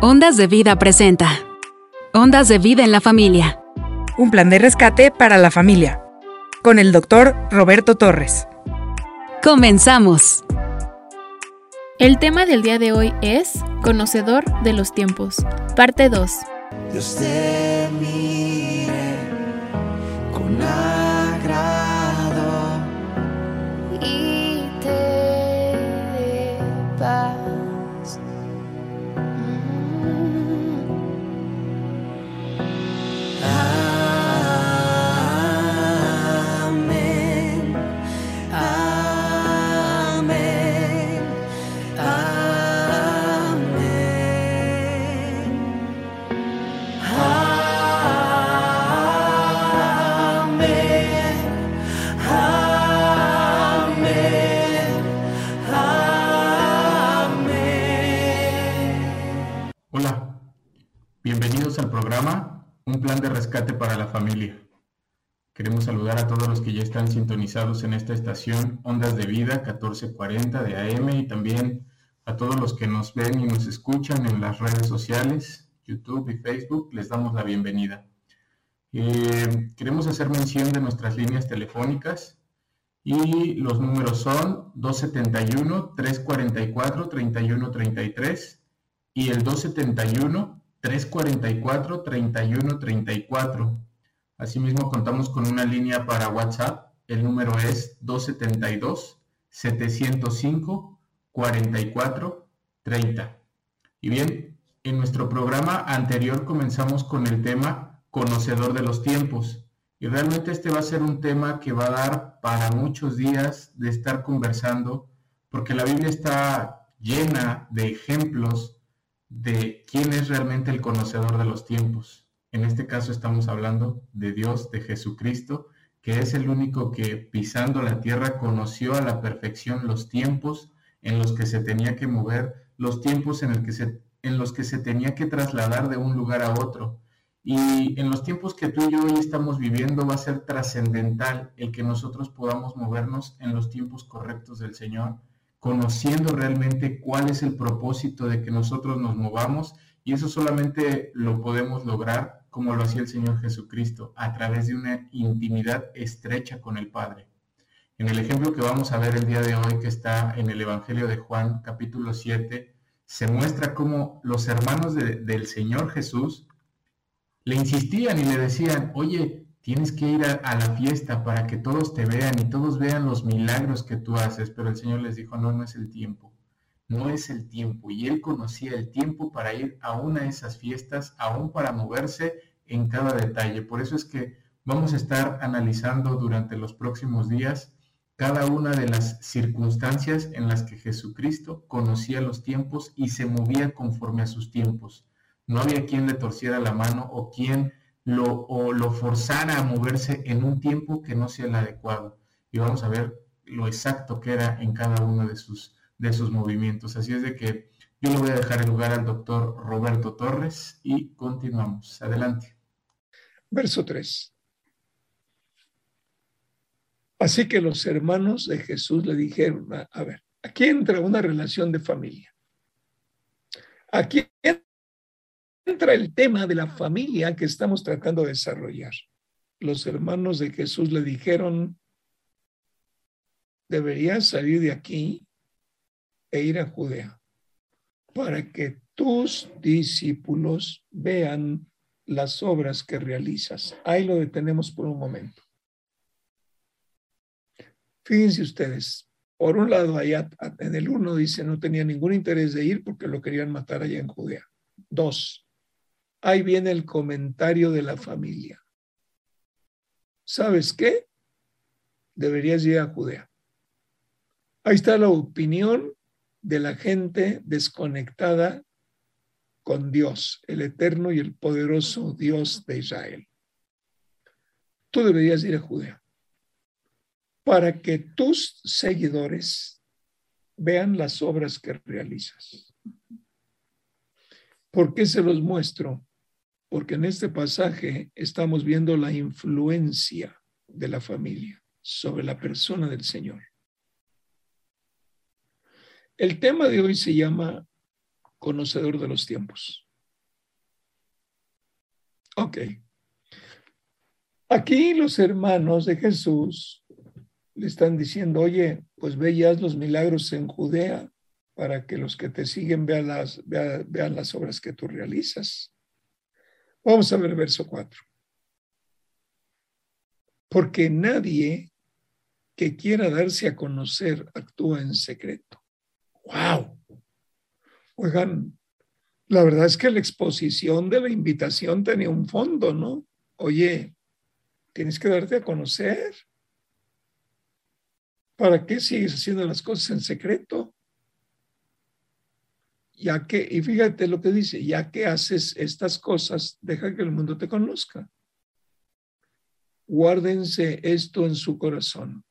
Ondas de Vida presenta. Ondas de Vida en la Familia. Un plan de rescate para la familia. Con el doctor Roberto Torres. Comenzamos. El tema del día de hoy es Conocedor de los tiempos, parte 2. Dios te mire programa Un plan de rescate para la familia. Queremos saludar a todos los que ya están sintonizados en esta estación Ondas de Vida 1440 de AM y también a todos los que nos ven y nos escuchan en las redes sociales, YouTube y Facebook, les damos la bienvenida. Eh, queremos hacer mención de nuestras líneas telefónicas y los números son 271-344-3133 y el 271-344-3134. Asimismo, contamos con una línea para WhatsApp. El número es 272-705-4430. Y bien, en nuestro programa anterior comenzamos con el tema conocedor de los tiempos. Y realmente este va a ser un tema que va a dar para muchos días de estar conversando, porque la Biblia está llena de ejemplos de quién es realmente el conocedor de los tiempos. En este caso estamos hablando de Dios, de Jesucristo, que es el único que pisando la tierra conoció a la perfección los tiempos en los que se tenía que mover, los tiempos en, que se, en los que se tenía que trasladar de un lugar a otro. Y en los tiempos que tú y yo hoy estamos viviendo va a ser trascendental el que nosotros podamos movernos en los tiempos correctos del Señor, conociendo realmente cuál es el propósito de que nosotros nos movamos y eso solamente lo podemos lograr como lo hacía el Señor Jesucristo, a través de una intimidad estrecha con el Padre. En el ejemplo que vamos a ver el día de hoy, que está en el Evangelio de Juan, capítulo 7, se muestra cómo los hermanos de- del Señor Jesús le insistían y le decían, oye, tienes que ir a, a la fiesta para que todos te vean y todos vean los milagros que tú haces, pero el Señor les dijo, no, no es el tiempo, no es el tiempo. Y él conocía el tiempo para ir a una de esas fiestas, aún para moverse en cada detalle. Por eso es que vamos a estar analizando durante los próximos días cada una de las circunstancias en las que Jesucristo conocía los tiempos y se movía conforme a sus tiempos. No había quien le torciera la mano o quien lo, o lo forzara a moverse en un tiempo que no sea el adecuado. Y vamos a ver lo exacto que era en cada uno de sus, de sus movimientos. Así es de que yo le voy a dejar el lugar al doctor Roberto Torres y continuamos. Adelante. Verso 3. Así que los hermanos de Jesús le dijeron, a, a ver, aquí entra una relación de familia. Aquí entra el tema de la familia que estamos tratando de desarrollar. Los hermanos de Jesús le dijeron, deberías salir de aquí e ir a Judea para que tus discípulos vean las obras que realizas. Ahí lo detenemos por un momento. Fíjense ustedes, por un lado, allá en el uno dice no tenía ningún interés de ir porque lo querían matar allá en Judea. Dos, ahí viene el comentario de la familia. ¿Sabes qué? Deberías ir a Judea. Ahí está la opinión de la gente desconectada con Dios, el eterno y el poderoso Dios de Israel. Tú deberías ir a Judea para que tus seguidores vean las obras que realizas. ¿Por qué se los muestro? Porque en este pasaje estamos viendo la influencia de la familia sobre la persona del Señor. El tema de hoy se llama conocedor de los tiempos. Ok. Aquí los hermanos de Jesús le están diciendo, oye, pues ve y los milagros en Judea para que los que te siguen vean las, vea- vean las obras que tú realizas. Vamos a ver el verso 4. Porque nadie que quiera darse a conocer actúa en secreto. ¡Wow! Oigan, la verdad es que la exposición de la invitación tenía un fondo, ¿no? Oye, tienes que darte a conocer. ¿Para qué sigues haciendo las cosas en secreto? Ya que, y fíjate lo que dice, ya que haces estas cosas, deja que el mundo te conozca. Guárdense esto en su corazón.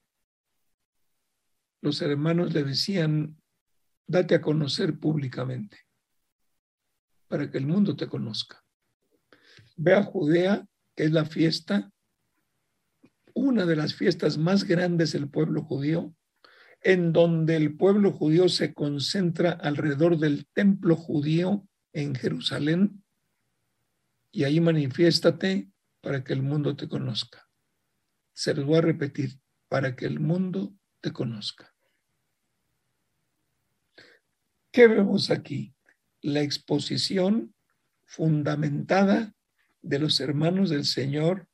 Los hermanos le decían, date a conocer públicamente para que el mundo te conozca. Ve a Judea, que es la fiesta, una de las fiestas más grandes del pueblo judío, en donde el pueblo judío se concentra alrededor del templo judío en Jerusalén, y ahí manifiéstate para que el mundo te conozca. Se los voy a repetir, para que el mundo te conozca. ¿Qué vemos aquí? La exposición fundamentada de los hermanos del Señor.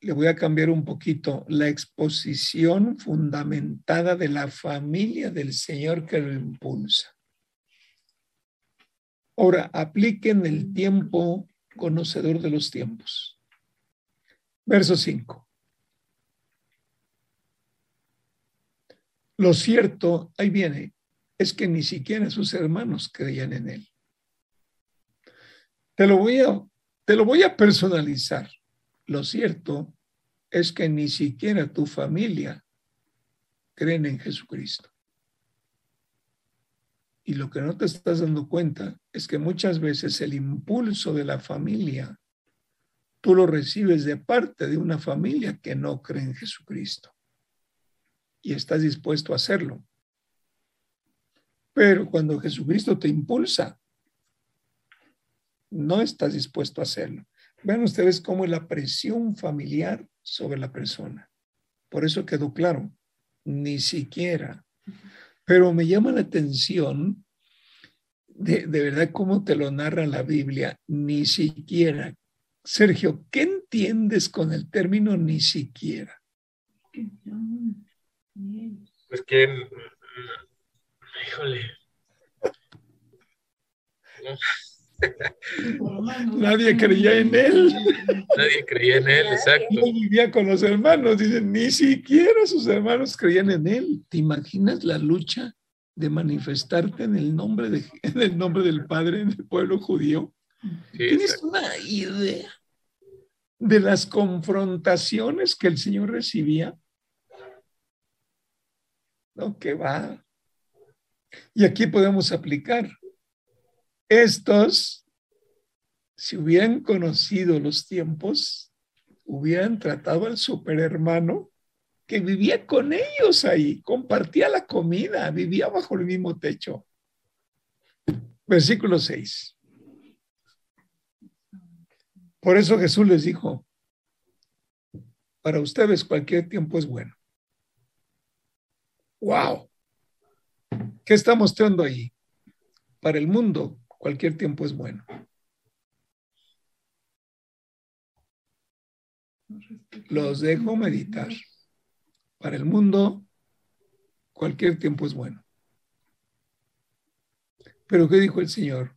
Le voy a cambiar un poquito. La exposición fundamentada de la familia del Señor que lo impulsa. Ahora, apliquen el tiempo conocedor de los tiempos. Verso 5. Lo cierto, ahí viene, es que ni siquiera sus hermanos creían en él. Te lo voy a, te lo voy a personalizar. Lo cierto es que ni siquiera tu familia creen en Jesucristo. Y lo que no te estás dando cuenta es que muchas veces el impulso de la familia, tú lo recibes de parte de una familia que no cree en Jesucristo. Y estás dispuesto a hacerlo. Pero cuando Jesucristo te impulsa, no estás dispuesto a hacerlo. Vean ustedes cómo es la presión familiar sobre la persona. Por eso quedó claro, ni siquiera. Pero me llama la atención de, de verdad cómo te lo narra la Biblia, ni siquiera. Sergio, ¿qué entiendes con el término ni siquiera? Pues que, mm, híjole. Nadie creía en él. Nadie creía en él, exacto. No vivía con los hermanos, dicen, ni siquiera sus hermanos creían en él. ¿Te imaginas la lucha de manifestarte en el nombre, de, en el nombre del Padre en el pueblo judío? Sí, ¿Tienes exacto. una idea de las confrontaciones que el Señor recibía? No, que va. Y aquí podemos aplicar. Estos, si hubieran conocido los tiempos, hubieran tratado al superhermano que vivía con ellos ahí, compartía la comida, vivía bajo el mismo techo. Versículo 6. Por eso Jesús les dijo, para ustedes cualquier tiempo es bueno. ¡Wow! ¿Qué está mostrando ahí? Para el mundo, cualquier tiempo es bueno. Los dejo meditar. Para el mundo, cualquier tiempo es bueno. Pero ¿qué dijo el Señor?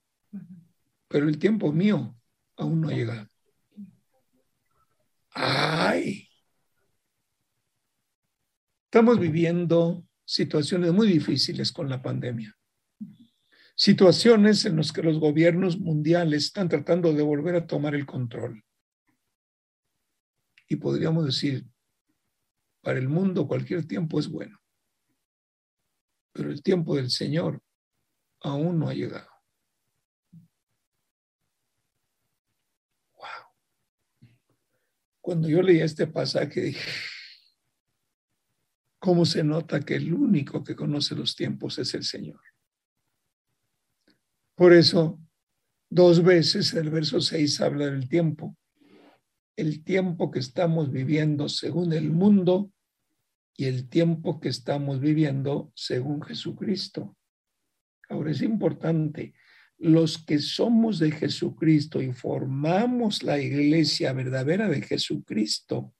Pero el tiempo mío aún no ha llegado. ¡Ay! Estamos viviendo situaciones muy difíciles con la pandemia. Situaciones en las que los gobiernos mundiales están tratando de volver a tomar el control. Y podríamos decir, para el mundo cualquier tiempo es bueno, pero el tiempo del Señor aún no ha llegado. Cuando yo leía este pasaje dije, ¿cómo se nota que el único que conoce los tiempos es el Señor? Por eso, dos veces el verso 6 habla del tiempo el tiempo que estamos viviendo según el mundo y el tiempo que estamos viviendo según Jesucristo. Ahora es importante, los que somos de Jesucristo y formamos la iglesia verdadera de Jesucristo,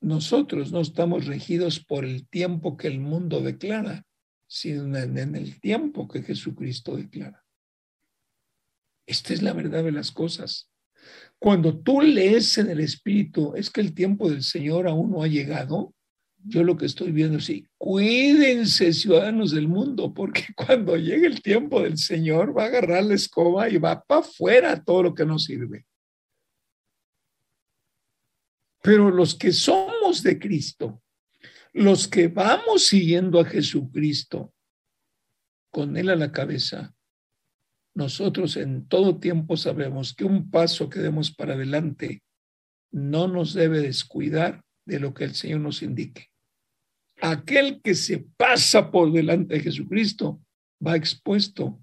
nosotros no estamos regidos por el tiempo que el mundo declara, sino en el tiempo que Jesucristo declara. Esta es la verdad de las cosas. Cuando tú lees en el Espíritu, es que el tiempo del Señor aún no ha llegado. Yo lo que estoy viendo es, sí, cuídense ciudadanos del mundo, porque cuando llegue el tiempo del Señor va a agarrar la escoba y va para afuera todo lo que no sirve. Pero los que somos de Cristo, los que vamos siguiendo a Jesucristo, con Él a la cabeza, nosotros en todo tiempo sabemos que un paso que demos para adelante no nos debe descuidar de lo que el Señor nos indique. Aquel que se pasa por delante de Jesucristo va expuesto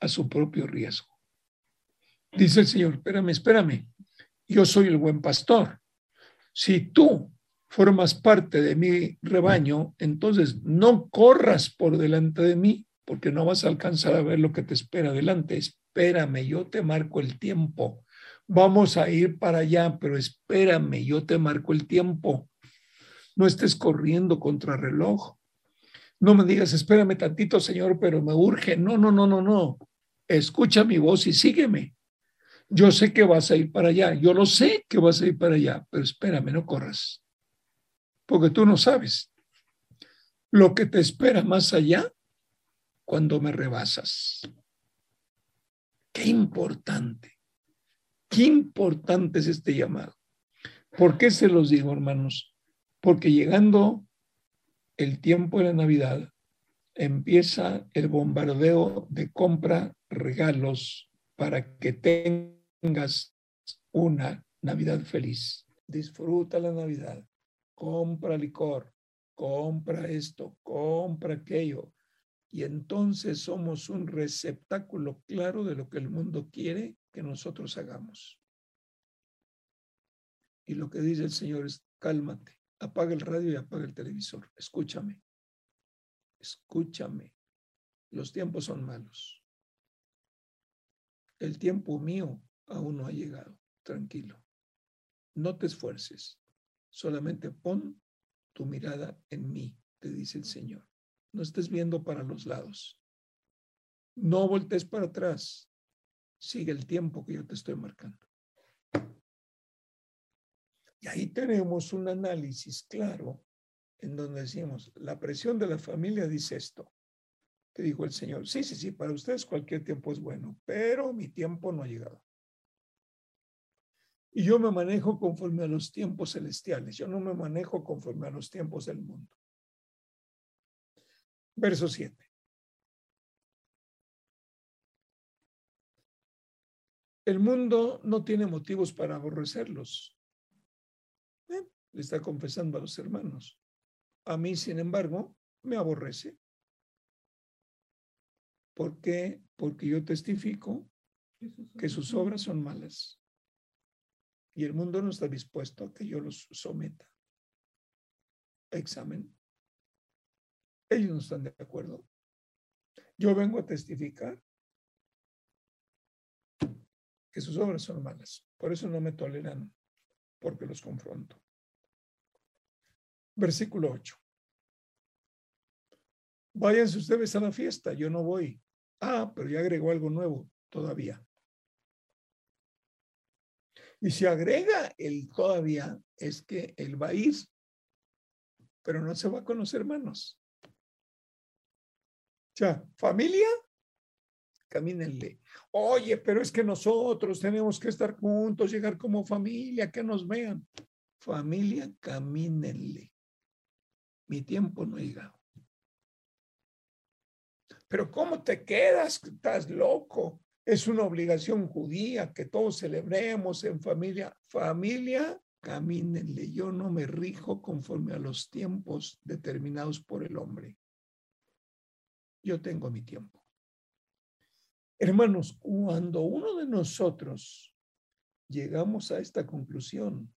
a su propio riesgo. Dice el Señor, espérame, espérame, yo soy el buen pastor. Si tú formas parte de mi rebaño, entonces no corras por delante de mí, porque no vas a alcanzar a ver lo que te espera adelante. Espérame, yo te marco el tiempo. Vamos a ir para allá, pero espérame, yo te marco el tiempo. No estés corriendo contra reloj. No me digas, espérame tantito, Señor, pero me urge. No, no, no, no, no. Escucha mi voz y sígueme. Yo sé que vas a ir para allá, yo lo sé que vas a ir para allá, pero espérame, no corras, porque tú no sabes lo que te espera más allá cuando me rebasas. Qué importante, qué importante es este llamado. ¿Por qué se los digo, hermanos? Porque llegando el tiempo de la Navidad, empieza el bombardeo de compra, regalos, para que tengas una Navidad feliz. Disfruta la Navidad. Compra licor, compra esto, compra aquello. Y entonces somos un receptáculo claro de lo que el mundo quiere que nosotros hagamos. Y lo que dice el Señor es, cálmate, apaga el radio y apaga el televisor. Escúchame, escúchame. Los tiempos son malos. El tiempo mío aún no ha llegado. Tranquilo. No te esfuerces. Solamente pon tu mirada en mí, te dice el Señor. No estés viendo para los lados. No voltees para atrás. Sigue el tiempo que yo te estoy marcando. Y ahí tenemos un análisis claro en donde decimos, la presión de la familia dice esto. Te dijo el Señor, sí, sí, sí, para ustedes cualquier tiempo es bueno, pero mi tiempo no ha llegado. Y yo me manejo conforme a los tiempos celestiales, yo no me manejo conforme a los tiempos del mundo. Verso 7. El mundo no tiene motivos para aborrecerlos. Eh, le está confesando a los hermanos. A mí, sin embargo, me aborrece. ¿Por qué? Porque yo testifico que sus obras son malas y el mundo no está dispuesto a que yo los someta examen. Ellos no están de acuerdo. Yo vengo a testificar que sus obras son malas. Por eso no me toleran, porque los confronto. Versículo 8. Váyanse ustedes a la fiesta, yo no voy. Ah, pero ya agregó algo nuevo todavía. Y se agrega el todavía, es que él va a ir, pero no se va con los hermanos. O sea, familia, camínenle. Oye, pero es que nosotros tenemos que estar juntos, llegar como familia, que nos vean. Familia, camínenle. Mi tiempo no ha llegado. Pero ¿cómo te quedas? Estás loco es una obligación judía que todos celebremos en familia. Familia, camínenle. Yo no me rijo conforme a los tiempos determinados por el hombre. Yo tengo mi tiempo. Hermanos, cuando uno de nosotros llegamos a esta conclusión,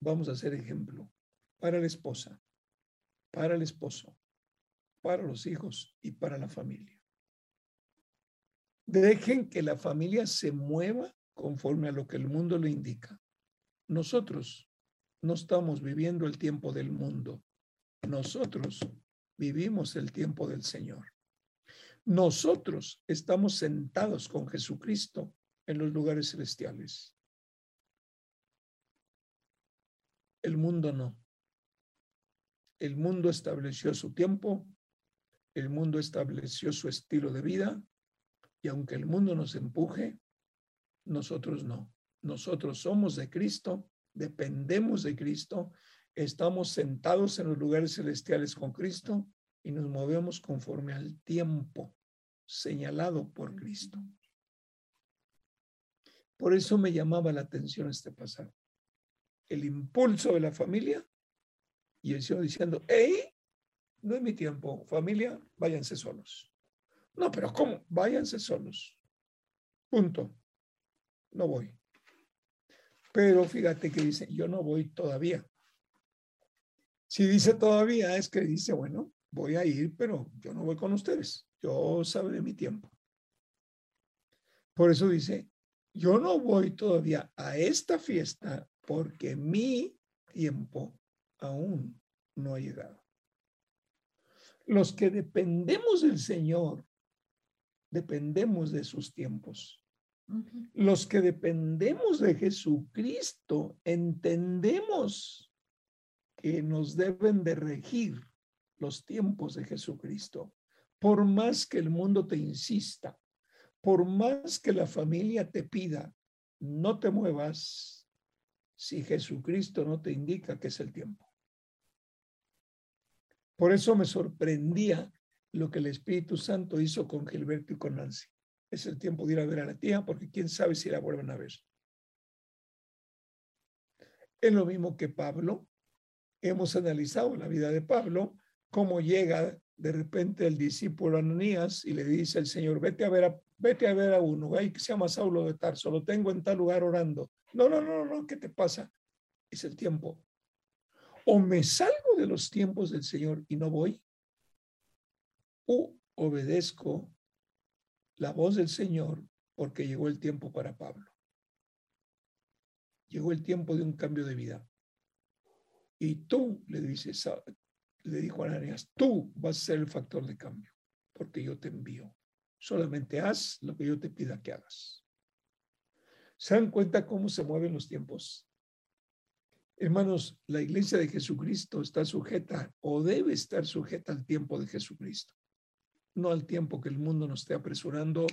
vamos a ser ejemplo para la esposa, para el esposo, para los hijos y para la familia. Dejen que la familia se mueva conforme a lo que el mundo le indica. Nosotros no estamos viviendo el tiempo del mundo. Nosotros vivimos el tiempo del Señor. Nosotros estamos sentados con Jesucristo en los lugares celestiales. El mundo no. El mundo estableció su tiempo, el mundo estableció su estilo de vida y aunque el mundo nos empuje, nosotros no. Nosotros somos de Cristo, dependemos de Cristo, estamos sentados en los lugares celestiales con Cristo y nos movemos conforme al tiempo señalado por Cristo. Por eso me llamaba la atención este pasaje. El impulso de la familia y el Señor diciendo, hey, no es mi tiempo, familia, váyanse solos. No, pero ¿cómo? Váyanse solos. Punto. No voy. Pero fíjate que dice, yo no voy todavía. Si dice todavía, es que dice, bueno, voy a ir, pero yo no voy con ustedes. Yo sabré mi tiempo. Por eso dice, yo no voy todavía a esta fiesta porque mi tiempo aún no ha llegado. Los que dependemos del Señor dependemos de sus tiempos. Los que dependemos de Jesucristo entendemos que nos deben de regir los tiempos de Jesucristo. Por más que el mundo te insista, por más que la familia te pida, no te muevas si Jesucristo no te indica que es el tiempo. Por eso me sorprendía lo que el Espíritu Santo hizo con Gilberto y con Nancy. Es el tiempo de ir a ver a la tía porque quién sabe si la vuelven a ver. Es lo mismo que Pablo. Hemos analizado la vida de Pablo, cómo llega de repente el discípulo Ananías y le dice al Señor, vete a ver a, vete a, ver a uno, que se llama Saulo de Tarso, lo tengo en tal lugar orando. No, no, no, no, ¿qué te pasa? Es el tiempo. O me salgo de los tiempos del Señor y no voy, o obedezco la voz del Señor porque llegó el tiempo para Pablo. Llegó el tiempo de un cambio de vida. Y tú, le dices, le dijo a Ananías, tú vas a ser el factor de cambio, porque yo te envío. Solamente haz lo que yo te pida que hagas. ¿Se dan cuenta cómo se mueven los tiempos? Hermanos, la iglesia de Jesucristo está sujeta o debe estar sujeta al tiempo de Jesucristo no al tiempo que el mundo nos esté apresurando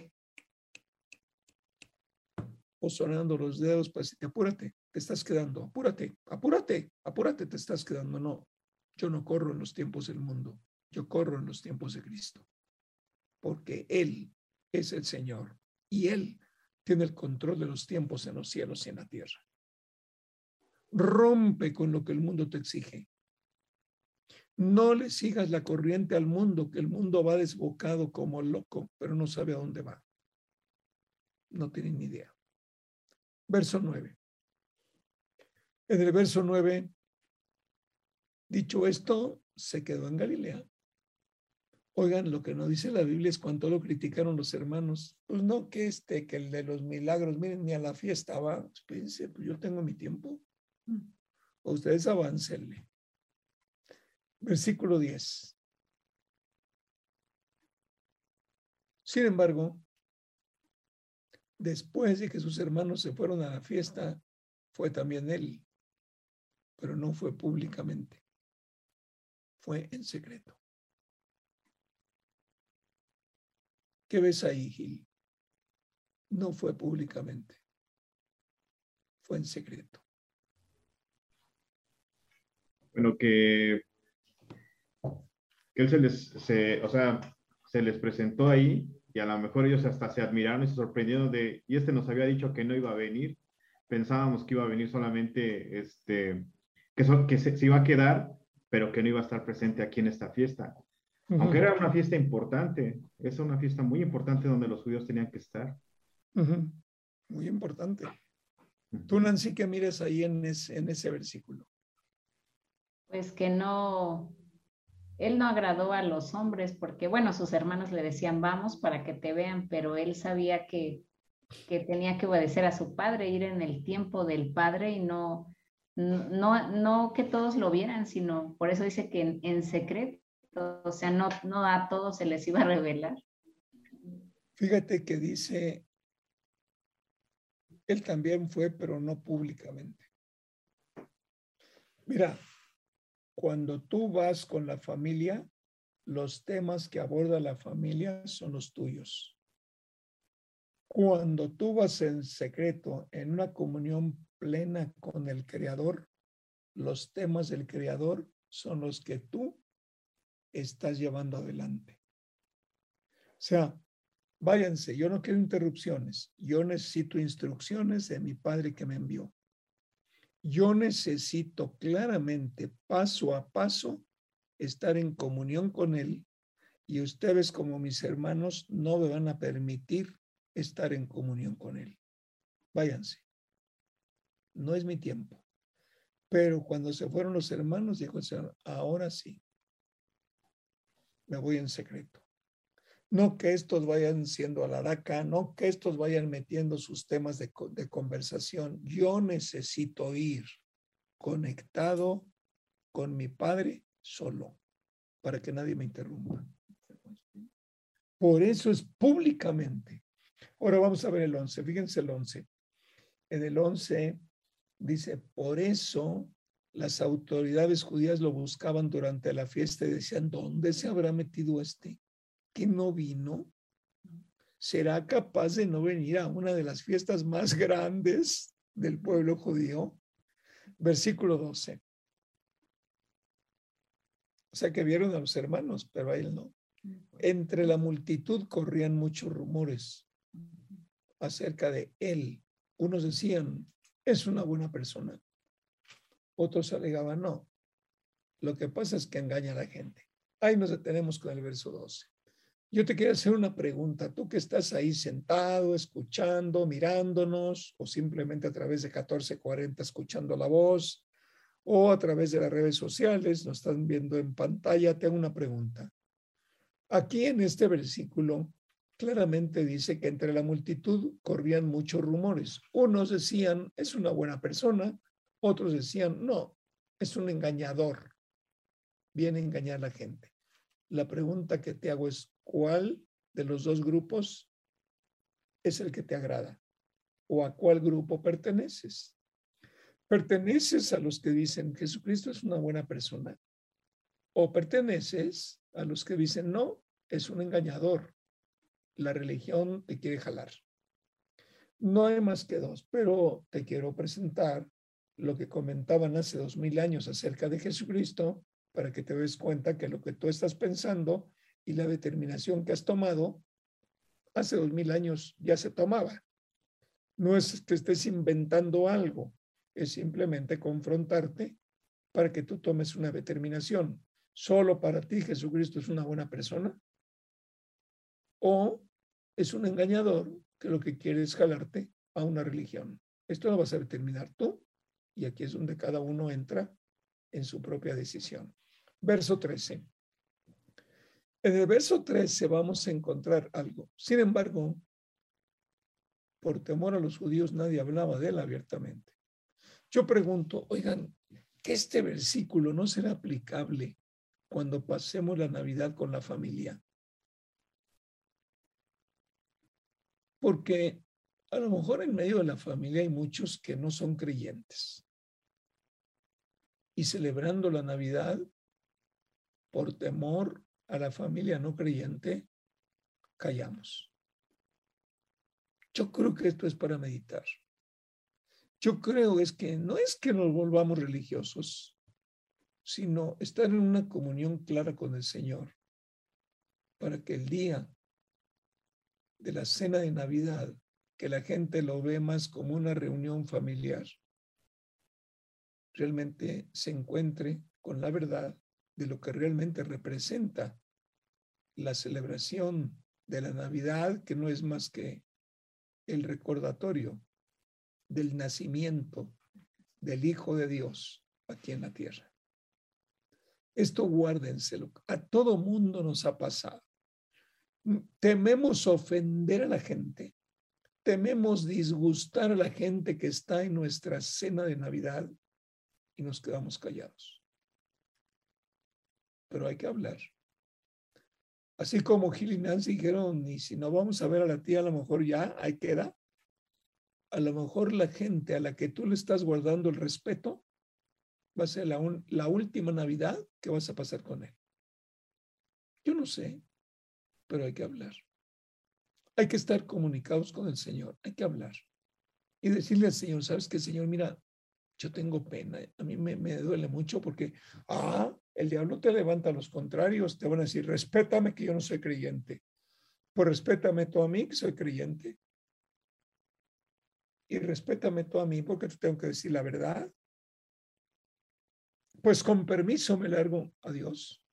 o sonando los dedos para decirte, apúrate, te estás quedando, apúrate, apúrate, apúrate, te estás quedando. No, yo no corro en los tiempos del mundo, yo corro en los tiempos de Cristo, porque Él es el Señor y Él tiene el control de los tiempos en los cielos y en la tierra. Rompe con lo que el mundo te exige. No le sigas la corriente al mundo, que el mundo va desbocado como loco, pero no sabe a dónde va. No tiene ni idea. Verso 9. En el verso 9, dicho esto, se quedó en Galilea. Oigan, lo que no dice la Biblia es cuánto lo criticaron los hermanos. Pues no que este, que el de los milagros, miren, ni a la fiesta va. Espérense, pues yo tengo mi tiempo. Mm. ustedes avancenle. Versículo 10. Sin embargo, después de que sus hermanos se fueron a la fiesta, fue también él, pero no fue públicamente, fue en secreto. ¿Qué ves ahí, Gil? No fue públicamente, fue en secreto. Bueno, que que él se les, se, o sea, se les presentó ahí y a lo mejor ellos hasta se admiraron y se sorprendieron de, y este nos había dicho que no iba a venir, pensábamos que iba a venir solamente, este, que, que se, iba a quedar, pero que no iba a estar presente aquí en esta fiesta. Aunque era una fiesta importante, es una fiesta muy importante donde los judíos tenían que estar. Muy importante. Tú, Nancy, ¿qué miras ahí en ese, en ese versículo? Pues que no, él no agradó a los hombres porque, bueno, sus hermanos le decían, vamos para que te vean, pero él sabía que, que tenía que obedecer a su padre, ir en el tiempo del padre y no, no, no que todos lo vieran, sino por eso dice que en, secreto, o sea, no, no a todos se les iba a revelar. Fíjate que dice, él también fue, pero no públicamente. Mira, cuando tú vas con la familia, los temas que aborda la familia son los tuyos. Cuando tú vas en secreto, en una comunión plena con el Creador, los temas del Creador son los que tú estás llevando adelante. O sea, váyanse, yo no quiero interrupciones, yo necesito instrucciones de mi Padre que me envió. Yo necesito claramente, paso a paso, estar en comunión con Él y ustedes como mis hermanos no me van a permitir estar en comunión con Él. Váyanse. No es mi tiempo. Pero cuando se fueron los hermanos, dijo el Señor, ahora sí, me voy en secreto. No que estos vayan siendo alaraca, no que estos vayan metiendo sus temas de, de conversación. Yo necesito ir conectado con mi Padre solo, para que nadie me interrumpa. Por eso es públicamente. Ahora vamos a ver el 11. Fíjense el 11. En el 11 dice, por eso las autoridades judías lo buscaban durante la fiesta y decían, ¿dónde se habrá metido este? que no vino? ¿Será capaz de no venir a una de las fiestas más grandes del pueblo judío? Versículo 12. O sea que vieron a los hermanos, pero a él no. Entre la multitud corrían muchos rumores acerca de él. Unos decían, es una buena persona. Otros alegaban, no. Lo que pasa es que engaña a la gente. Ahí nos detenemos con el verso 12. Yo te quiero hacer una pregunta. Tú que estás ahí sentado, escuchando, mirándonos, o simplemente a través de 1440 escuchando la voz, o a través de las redes sociales, nos están viendo en pantalla, tengo una pregunta. Aquí en este versículo claramente dice que entre la multitud corrían muchos rumores. Unos decían, es una buena persona, otros decían, no, es un engañador, viene a engañar a la gente. La pregunta que te hago es, ¿cuál de los dos grupos es el que te agrada? ¿O a cuál grupo perteneces? ¿Perteneces a los que dicen Jesucristo es una buena persona? ¿O perteneces a los que dicen no, es un engañador? La religión te quiere jalar. No hay más que dos, pero te quiero presentar lo que comentaban hace dos mil años acerca de Jesucristo para que te des cuenta que lo que tú estás pensando y la determinación que has tomado hace dos mil años ya se tomaba. No es que estés inventando algo, es simplemente confrontarte para que tú tomes una determinación. ¿Solo para ti Jesucristo es una buena persona? ¿O es un engañador que lo que quiere es jalarte a una religión? Esto lo vas a determinar tú y aquí es donde cada uno entra en su propia decisión. Verso 13. En el verso 13 vamos a encontrar algo. Sin embargo, por temor a los judíos nadie hablaba de él abiertamente. Yo pregunto, oigan, ¿que este versículo no será aplicable cuando pasemos la Navidad con la familia? Porque a lo mejor en medio de la familia hay muchos que no son creyentes. Y celebrando la Navidad, por temor a la familia no creyente, callamos. Yo creo que esto es para meditar. Yo creo es que no es que nos volvamos religiosos, sino estar en una comunión clara con el Señor, para que el día de la cena de Navidad, que la gente lo ve más como una reunión familiar, realmente se encuentre con la verdad de lo que realmente representa la celebración de la Navidad, que no es más que el recordatorio del nacimiento del Hijo de Dios aquí en la tierra. Esto guárdenselo. A todo mundo nos ha pasado. Tememos ofender a la gente. Tememos disgustar a la gente que está en nuestra cena de Navidad y nos quedamos callados. Pero hay que hablar. Así como Gil y Nancy dijeron, y si no vamos a ver a la tía, a lo mejor ya, ahí queda. A lo mejor la gente a la que tú le estás guardando el respeto va a ser la, la última Navidad que vas a pasar con él. Yo no sé, pero hay que hablar. Hay que estar comunicados con el Señor, hay que hablar. Y decirle al Señor, ¿sabes qué, Señor? Mira, yo tengo pena, a mí me, duele mucho porque, ah, el diablo te levanta los contrarios, te van a decir, respétame que yo no soy creyente. Pues respétame tú a mí que soy creyente. Y respétame tú a mí porque te tengo que decir la verdad. Pues con permiso me largo a Dios.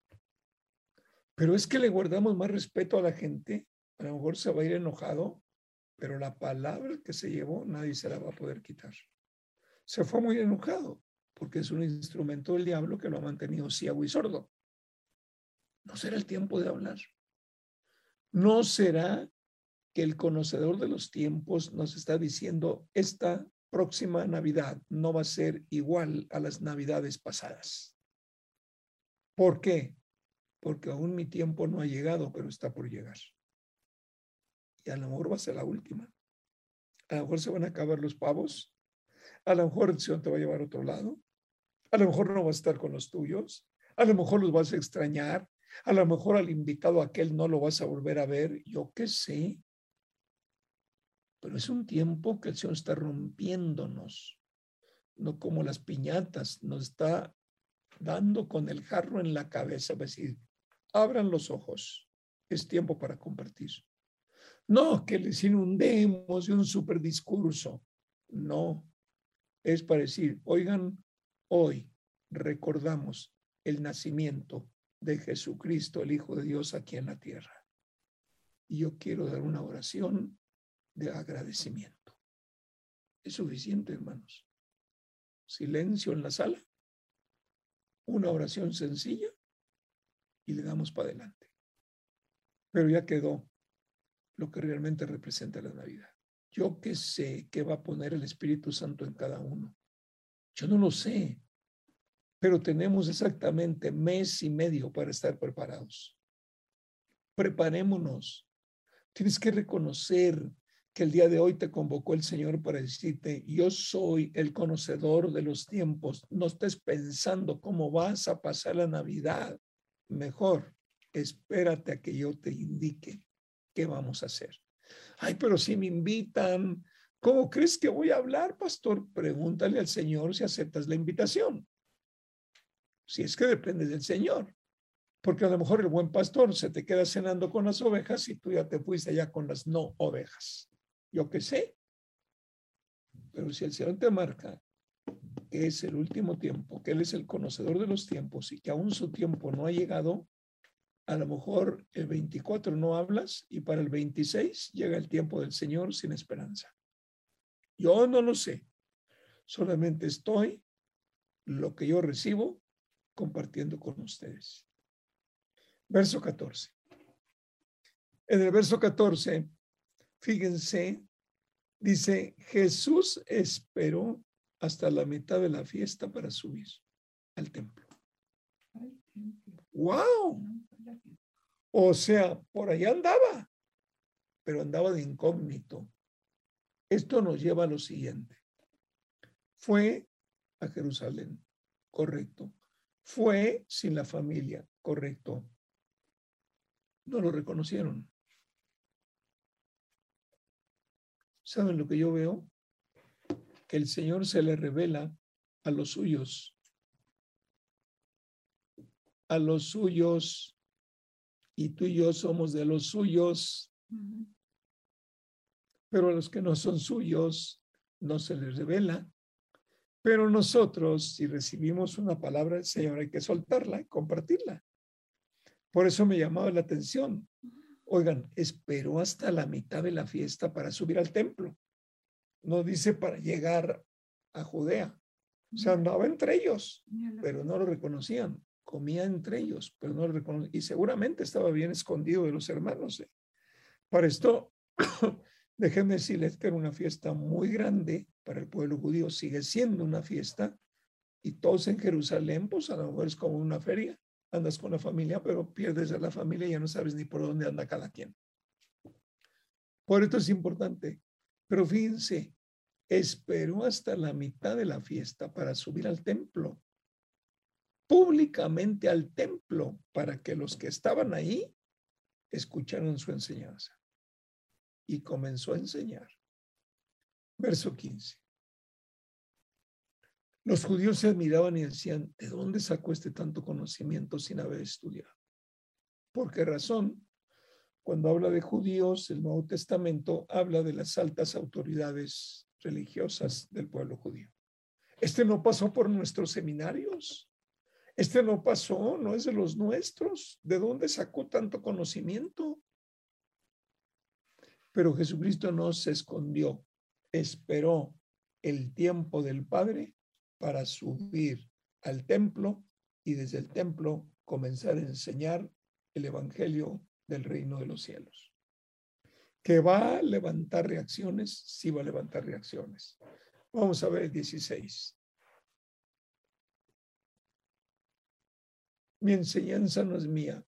Pero es que le guardamos más respeto a la gente. A lo mejor se va a ir enojado, pero la palabra que se llevó nadie se la va a poder quitar. Se fue muy enojado porque es un instrumento del diablo que lo ha mantenido ciego y sordo. No será el tiempo de hablar. No será que el conocedor de los tiempos nos está diciendo esta próxima Navidad no va a ser igual a las Navidades pasadas. ¿Por qué? Porque aún mi tiempo no ha llegado, pero está por llegar. Y a lo mejor va a ser la última. A lo mejor se van a acabar los pavos. A lo mejor el Señor te va a llevar a otro lado. A lo mejor no vas a estar con los tuyos. A lo mejor los vas a extrañar. A lo mejor al invitado aquel no lo vas a volver a ver. Yo qué sé. Pero es un tiempo que el Señor está rompiéndonos. No como las piñatas. Nos está dando con el jarro en la cabeza. A decir, abran los ojos. Es tiempo para compartir. No que les inundemos de un super discurso. No. Es para decir, oigan, Hoy recordamos el nacimiento de Jesucristo, el Hijo de Dios, aquí en la tierra. Y yo quiero dar una oración de agradecimiento. Es suficiente, hermanos. Silencio en la sala, una oración sencilla y le damos para adelante. Pero ya quedó lo que realmente representa la Navidad. Yo qué sé qué va a poner el Espíritu Santo en cada uno. Yo no lo sé, pero tenemos exactamente mes y medio para estar preparados. Preparémonos. Tienes que reconocer que el día de hoy te convocó el Señor para decirte, yo soy el conocedor de los tiempos. No estés pensando cómo vas a pasar la Navidad. Mejor, espérate a que yo te indique qué vamos a hacer. Ay, pero si me invitan, ¿Cómo crees que voy a hablar, pastor? Pregúntale al Señor si aceptas la invitación. Si es que depende del Señor. Porque a lo mejor el buen pastor se te queda cenando con las ovejas y tú ya te fuiste allá con las no ovejas. Yo qué sé. Pero si el Señor te marca que es el último tiempo, que Él es el conocedor de los tiempos y que aún su tiempo no ha llegado, a lo mejor el 24 no hablas y para el 26 llega el tiempo del Señor sin esperanza. Yo no lo sé. Solamente estoy lo que yo recibo compartiendo con ustedes. Verso 14. En el verso 14, fíjense, dice, Jesús esperó hasta la mitad de la fiesta para subir al templo. ¡Wow! O sea, por allá andaba, pero andaba de incógnito. Esto nos lleva a lo siguiente. Fue a Jerusalén, correcto. Fue sin la familia, correcto. No lo reconocieron. ¿Saben lo que yo veo? Que el Señor se le revela a los suyos. A los suyos. Y tú y yo somos de los suyos pero a los que no son suyos no se les revela. Pero nosotros, si recibimos una palabra del Señor, hay que soltarla y compartirla. Por eso me llamaba la atención. Oigan, esperó hasta la mitad de la fiesta para subir al templo. No dice para llegar a Judea. O sea, andaba entre ellos, pero no lo reconocían. Comía entre ellos, pero no lo reconocían. Y seguramente estaba bien escondido de los hermanos. ¿eh? Para esto, déjenme decirles que era una fiesta muy grande para el pueblo judío. Sigue siendo una fiesta. Y todos en Jerusalén, pues a lo mejor es como una feria. Andas con la familia, pero pierdes a la familia y ya no sabes ni por dónde anda cada quien. Por esto es importante. Pero fíjense, esperó hasta la mitad de la fiesta para subir al templo, públicamente al templo, para que los que estaban ahí escucharan su enseñanza. Y comenzó a enseñar. Verso 15. Los judíos se admiraban y decían, ¿de dónde sacó este tanto conocimiento sin haber estudiado? ¿Por qué razón? Cuando habla de judíos, el Nuevo Testamento habla de las altas autoridades religiosas del pueblo judío. Este no pasó por nuestros seminarios. Este no pasó, no es de los nuestros. ¿De dónde sacó tanto conocimiento? Pero Jesucristo no se escondió, esperó el tiempo del Padre para subir al templo y desde el templo comenzar a enseñar el Evangelio del reino de los cielos. Que va a levantar reacciones, sí va a levantar reacciones. Vamos a ver el 16. Mi enseñanza no es mía,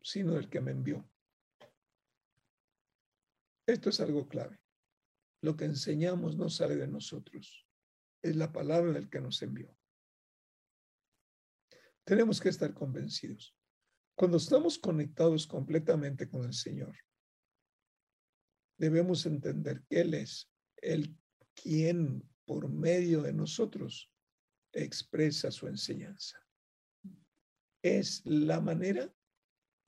sino del que me envió. Esto es algo clave. Lo que enseñamos no sale de nosotros, es la palabra del que nos envió. Tenemos que estar convencidos. Cuando estamos conectados completamente con el Señor, debemos entender que Él es el quien por medio de nosotros expresa su enseñanza. Es la manera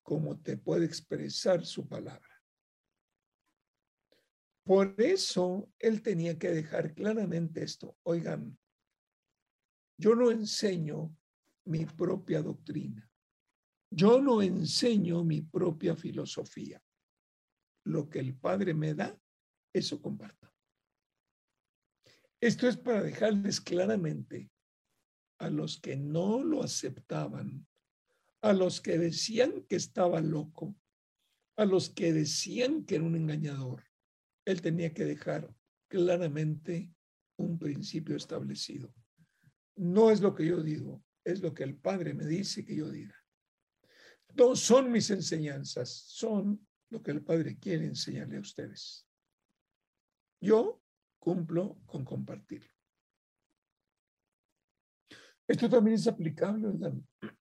como te puede expresar su palabra. Por eso Él tenía que dejar claramente esto. Oigan, yo no enseño mi propia doctrina. Yo no enseño mi propia filosofía. Lo que el Padre me da, eso comparto. Esto es para dejarles claramente a los que no lo aceptaban, a los que decían que estaba loco, a los que decían que era un engañador. Él tenía que dejar claramente un principio establecido. No es lo que yo digo, es lo que el Padre me dice que yo diga. No son mis enseñanzas, son lo que el Padre quiere enseñarle a ustedes. Yo cumplo con compartirlo. Esto también es aplicable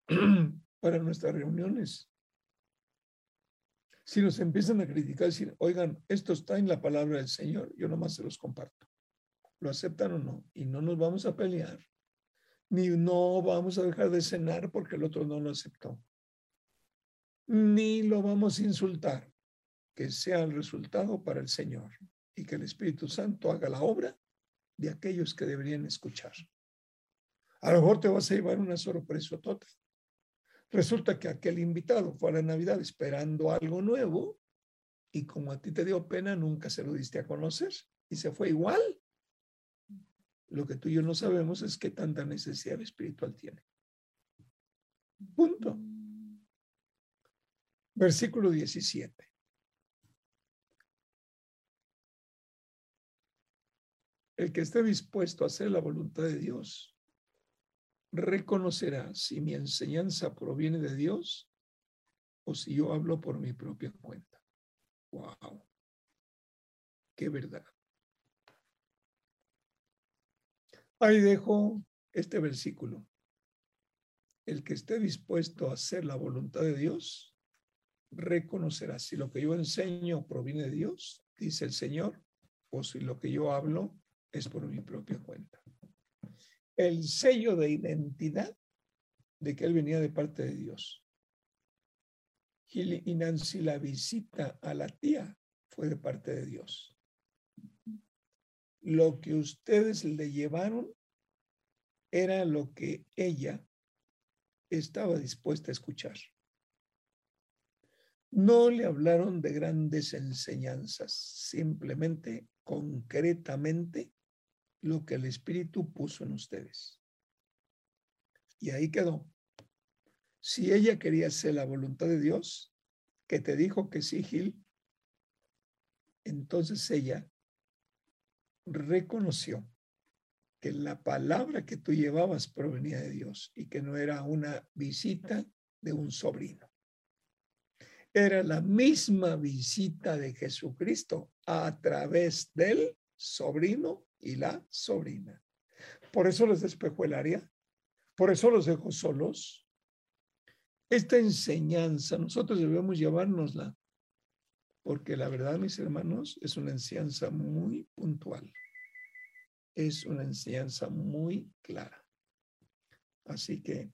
para nuestras reuniones. Si nos empiezan a criticar, decir, oigan, esto está en la palabra del Señor, yo nomás se los comparto. ¿Lo aceptan o no? Y no nos vamos a pelear, ni no vamos a dejar de cenar porque el otro no lo aceptó ni lo vamos a insultar. Que sea el resultado para el Señor y que el Espíritu Santo haga la obra de aquellos que deberían escuchar. A lo mejor te vas a llevar una sorpresa total. Resulta que aquel invitado fue a la Navidad esperando algo nuevo y como a ti te dio pena, nunca se lo diste a conocer y se fue igual. Lo que tú y yo no sabemos es qué tanta necesidad espiritual tiene. Punto. Versículo 17. El que esté dispuesto a hacer la voluntad de Dios reconocerá si mi enseñanza proviene de Dios o si yo hablo por mi propia cuenta. Wow. Qué verdad. Ahí dejo este versículo. El que esté dispuesto a hacer la voluntad de Dios reconocerás si lo que yo enseño proviene de Dios, dice el Señor, o si lo que yo hablo es por mi propia cuenta. El sello de identidad de que él venía de parte de Dios. Y Nancy, la visita a la tía fue de parte de Dios. Lo que ustedes le llevaron era lo que ella estaba dispuesta a escuchar. No le hablaron de grandes enseñanzas, simplemente, concretamente, lo que el Espíritu puso en ustedes. Y ahí quedó. Si ella quería hacer la voluntad de Dios, que te dijo que sí, Gil, entonces ella reconoció que la palabra que tú llevabas provenía de Dios y que no era una visita de un sobrino. Era la misma visita de Jesucristo a través del sobrino y la sobrina. Por eso les despejó el área, por eso los dejó solos. Esta enseñanza nosotros debemos llevárnosla, porque la verdad, mis hermanos, es una enseñanza muy puntual. Es una enseñanza muy clara. Así que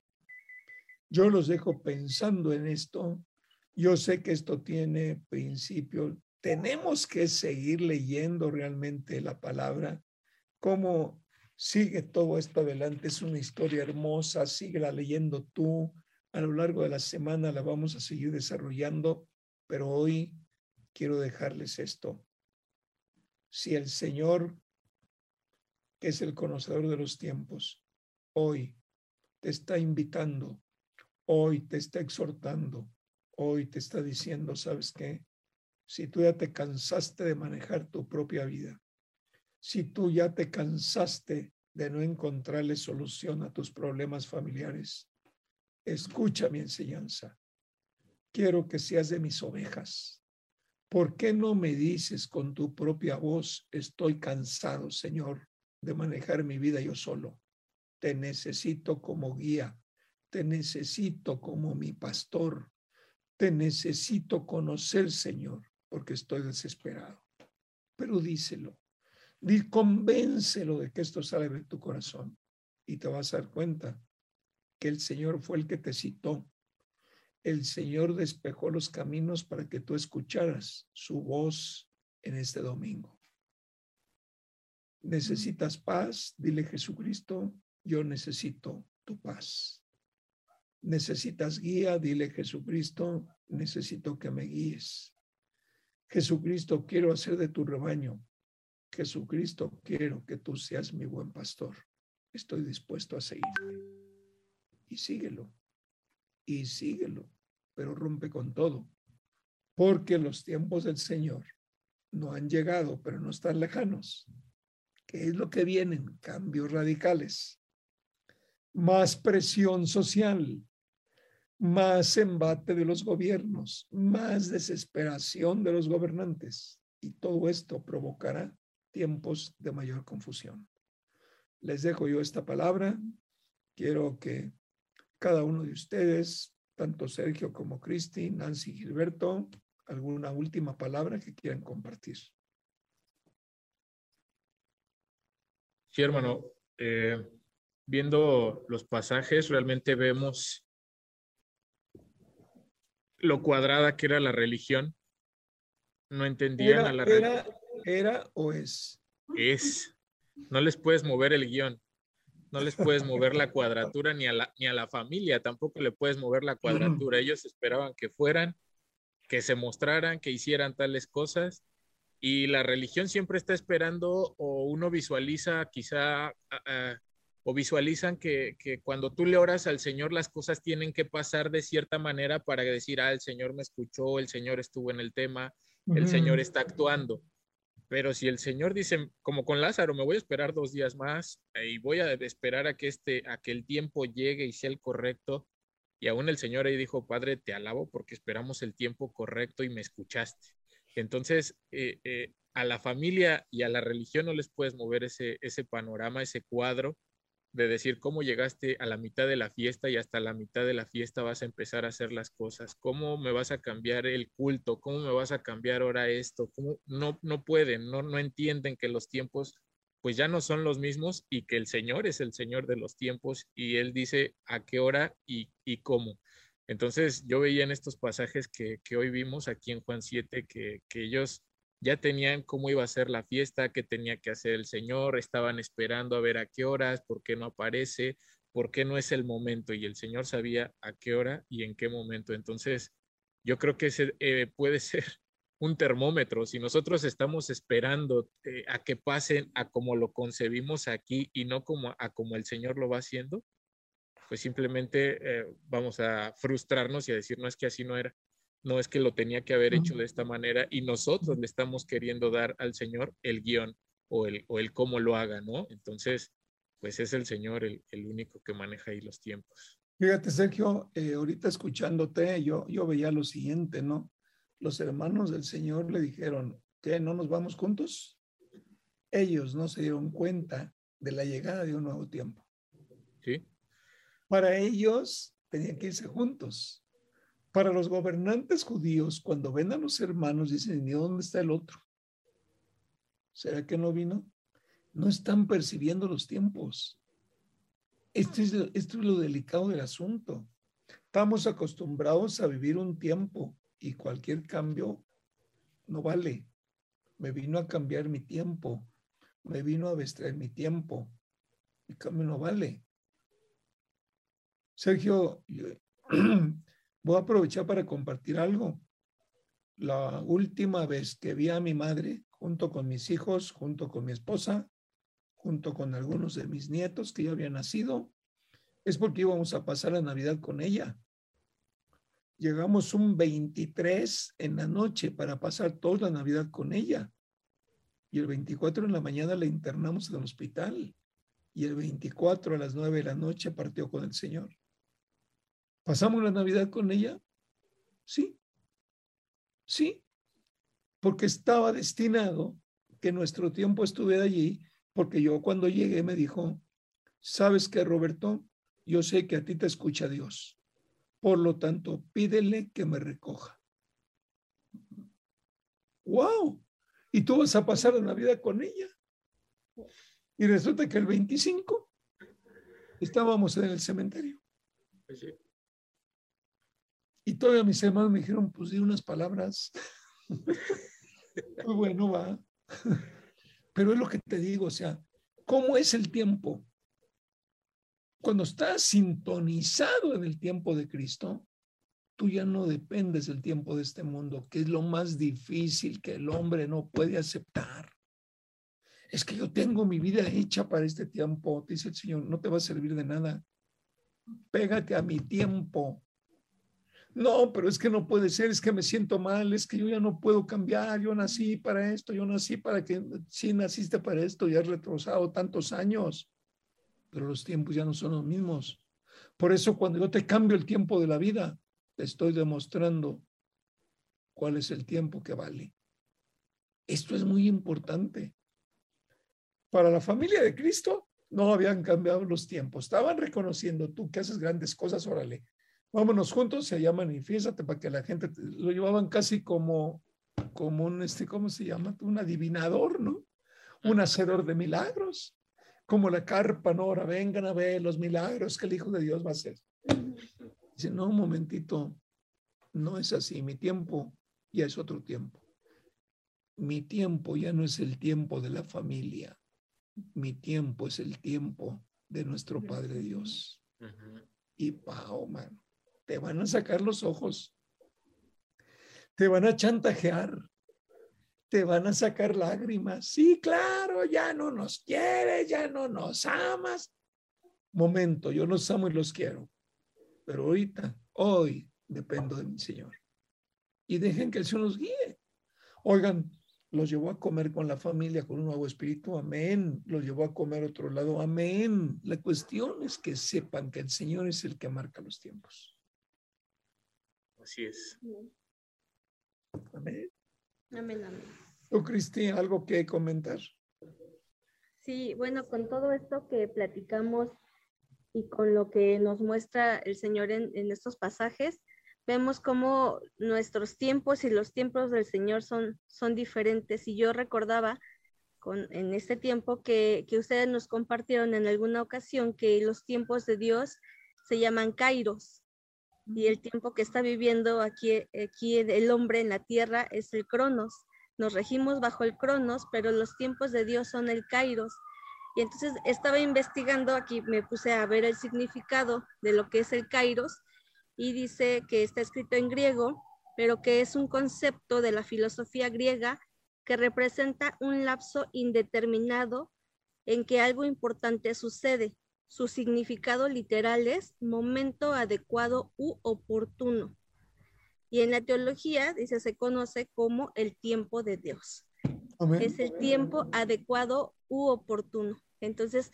yo los dejo pensando en esto. Yo sé que esto tiene principio. Tenemos que seguir leyendo realmente la palabra. Cómo sigue todo esto adelante. Es una historia hermosa. Síguela leyendo tú. A lo largo de la semana la vamos a seguir desarrollando. Pero hoy quiero dejarles esto. Si el Señor, que es el conocedor de los tiempos, hoy te está invitando, hoy te está exhortando, hoy te está diciendo, ¿sabes qué? Si tú ya te cansaste de manejar tu propia vida, si tú ya te cansaste de no encontrarle solución a tus problemas familiares, escucha mi enseñanza. Quiero que seas de mis ovejas ¿Por qué no me dices con tu propia voz, estoy cansado, Señor, de manejar mi vida yo solo? Te necesito como guía, te necesito como mi pastor, te necesito conocer, Señor, porque estoy desesperado. Pero díselo, convéncelo de que esto sale de tu corazón y te vas a dar cuenta que el Señor fue el que te citó el Señor despejó los caminos para que tú escucharas su voz en este domingo. ¿Necesitas paz? Dile Jesucristo, yo necesito tu paz. ¿Necesitas guía? Dile Jesucristo, necesito que me guíes. Jesucristo, quiero hacer de tu rebaño. Jesucristo, quiero que tú seas mi buen pastor. Estoy dispuesto a seguirte. Y síguelo y síguelo, pero rompe con todo, porque los tiempos del Señor no han llegado, pero no están lejanos. ¿Qué es lo que vienen? Cambios radicales, más presión social, más embate de los gobiernos, más desesperación de los gobernantes. Y todo esto provocará tiempos de mayor confusión. Les dejo yo esta palabra. Quiero que cada uno de ustedes, tanto Sergio como Cristi, Nancy, Gilberto, alguna última palabra que quieran compartir. Sí, hermano. Eh, viendo los pasajes, realmente vemos lo cuadrada que era la religión. No entendían era, a la religión. Era, o es. Es. No les puedes mover el guion no les puedes mover la cuadratura ni a la, ni a la familia, tampoco le puedes mover la cuadratura. Ellos esperaban que fueran, que se mostraran, que hicieran tales cosas. Y la religión siempre está esperando o uno visualiza quizá o visualizan que, que, cuando tú le oras al Señor las cosas tienen que pasar de cierta manera para decir, ah, el Señor me escuchó, el Señor estuvo en el tema, el Señor está actuando. Pero si el Señor dice, como con Lázaro, me voy a esperar dos días más y voy a esperar a que, este, a que el tiempo llegue y sea el correcto, y aún el Señor ahí dijo, Padre, te alabo porque esperamos el tiempo correcto y me escuchaste. Entonces, eh, eh, a la familia y a la religión no les puedes mover ese, ese panorama, ese cuadro, de decir cómo llegaste a la mitad de la fiesta y hasta la mitad de la fiesta vas a empezar a hacer las cosas, cómo me vas a cambiar el culto, cómo me vas a cambiar ahora esto, no, no pueden, no, no entienden que los tiempos pues ya no son los mismos y que el Señor es el Señor de los tiempos y Él dice a qué hora y, y cómo. Entonces yo veía en estos pasajes que, que hoy vimos aquí en Juan 7 que, que ellos ya tenían cómo iba a ser la fiesta, qué tenía que hacer el Señor, estaban esperando a ver a qué horas, por qué no aparece, por qué no es el momento y el Señor sabía a qué hora y en qué momento. Entonces, yo creo que ese eh, puede ser un termómetro. Si nosotros estamos esperando eh, a que pasen a como lo concebimos aquí y no como a como el Señor lo va haciendo, pues simplemente eh, vamos a frustrarnos y a decir, no es que así no era, no es que lo tenía que haber hecho de esta manera y nosotros le estamos queriendo dar al Señor el guion o el, o el cómo lo haga, ¿no? Entonces, pues es el Señor el, el único que maneja ahí los tiempos. Fíjate, Sergio, eh, ahorita escuchándote, yo, yo veía lo siguiente, ¿no? Los hermanos del Señor le dijeron, ¿qué? ¿No nos vamos juntos? Ellos no se dieron cuenta de la llegada de un nuevo tiempo. Sí. Para ellos tenían que irse juntos. Para los gobernantes judíos, cuando ven a los hermanos, dicen, ¿y dónde está el otro? ¿Será que no vino? No están percibiendo los tiempos. Esto es, esto es lo delicado del asunto. Estamos acostumbrados a vivir un tiempo y cualquier cambio no vale. Me vino a cambiar mi tiempo. Me vino a vestir mi tiempo. El cambio no vale. Sergio, voy a aprovechar para compartir algo. La última vez que vi a mi madre, junto con mis hijos, junto con mi esposa, junto con algunos de mis nietos que ya habían nacido, es porque íbamos a pasar la Navidad con ella. Llegamos un 23 en la noche para pasar toda la Navidad con ella. Y el 24 en la mañana la internamos en el hospital. Y el 24 a las 9 de la noche partió con el Señor. ¿Pasamos la Navidad con ella? Sí. Sí. Porque estaba destinado que nuestro tiempo estuviera allí porque yo cuando llegué me dijo, ¿sabes qué, Roberto? Yo sé que a ti te escucha Dios. Por lo tanto, pídele que me recoja. ¡Wow! Y tú vas a pasar la Navidad con ella. Y resulta que el 25 estábamos en el cementerio. Y todavía mis hermanos me dijeron, pues di unas palabras. pues bueno, va. Pero es lo que te digo, o sea, ¿cómo es el tiempo? Cuando estás sintonizado en el tiempo de Cristo, tú ya no dependes del tiempo de este mundo, que es lo más difícil que el hombre no puede aceptar. Es que yo tengo mi vida hecha para este tiempo, dice el Señor, no te va a servir de nada. Pégate a mi tiempo. No, pero es que no puede ser, es que me siento mal, es que yo ya no puedo cambiar, yo nací para esto, yo nací para que, sí naciste para esto, ya has retrasado tantos años, pero los tiempos ya no son los mismos. Por eso cuando yo te cambio el tiempo de la vida, te estoy demostrando cuál es el tiempo que vale. Esto es muy importante. Para la familia de Cristo no habían cambiado los tiempos, estaban reconociendo tú que haces grandes cosas, órale, vámonos juntos, se llama manifiéstate para que la gente lo llevaban casi como, como un, este, ¿cómo se llama? Un adivinador, ¿no? Un hacedor de milagros, como la carpa, ¿no? Ahora vengan a ver los milagros que el Hijo de Dios va a hacer. Dice, no, un momentito, no es así, mi tiempo ya es otro tiempo. Mi tiempo ya no es el tiempo de la familia, mi tiempo es el tiempo de nuestro Padre Dios. Y pao, mano te van a sacar los ojos, te van a chantajear, te van a sacar lágrimas. Sí, claro, ya no nos quieres, ya no nos amas. Momento, yo los amo y los quiero, pero ahorita, hoy, dependo de mi Señor. Y dejen que el Señor los guíe. Oigan, los llevó a comer con la familia, con un nuevo espíritu, amén. Los llevó a comer otro lado, amén. La cuestión es que sepan que el Señor es el que marca los tiempos. Así es. Amén. Amén, amén. ¿Tú, Cristi, algo que comentar? Sí, bueno, con todo esto que platicamos y con lo que nos muestra el Señor en, en estos pasajes, vemos cómo nuestros tiempos y los tiempos del Señor son, son diferentes. Y yo recordaba con, en este tiempo que, que ustedes nos compartieron en alguna ocasión que los tiempos de Dios se llaman kairos y el tiempo que está viviendo aquí, aquí el hombre en la tierra es el cronos. Nos regimos bajo el cronos, pero los tiempos de Dios son el kairos. Y entonces estaba investigando, aquí me puse a ver el significado de lo que es el kairos y dice que está escrito en griego pero que es un concepto de la filosofía griega que representa un lapso indeterminado en que algo importante sucede. Su significado literal es momento adecuado u oportuno. Y en la teología, dice, se conoce como el tiempo de Dios. Amén. Es el tiempo adecuado u oportuno. Entonces,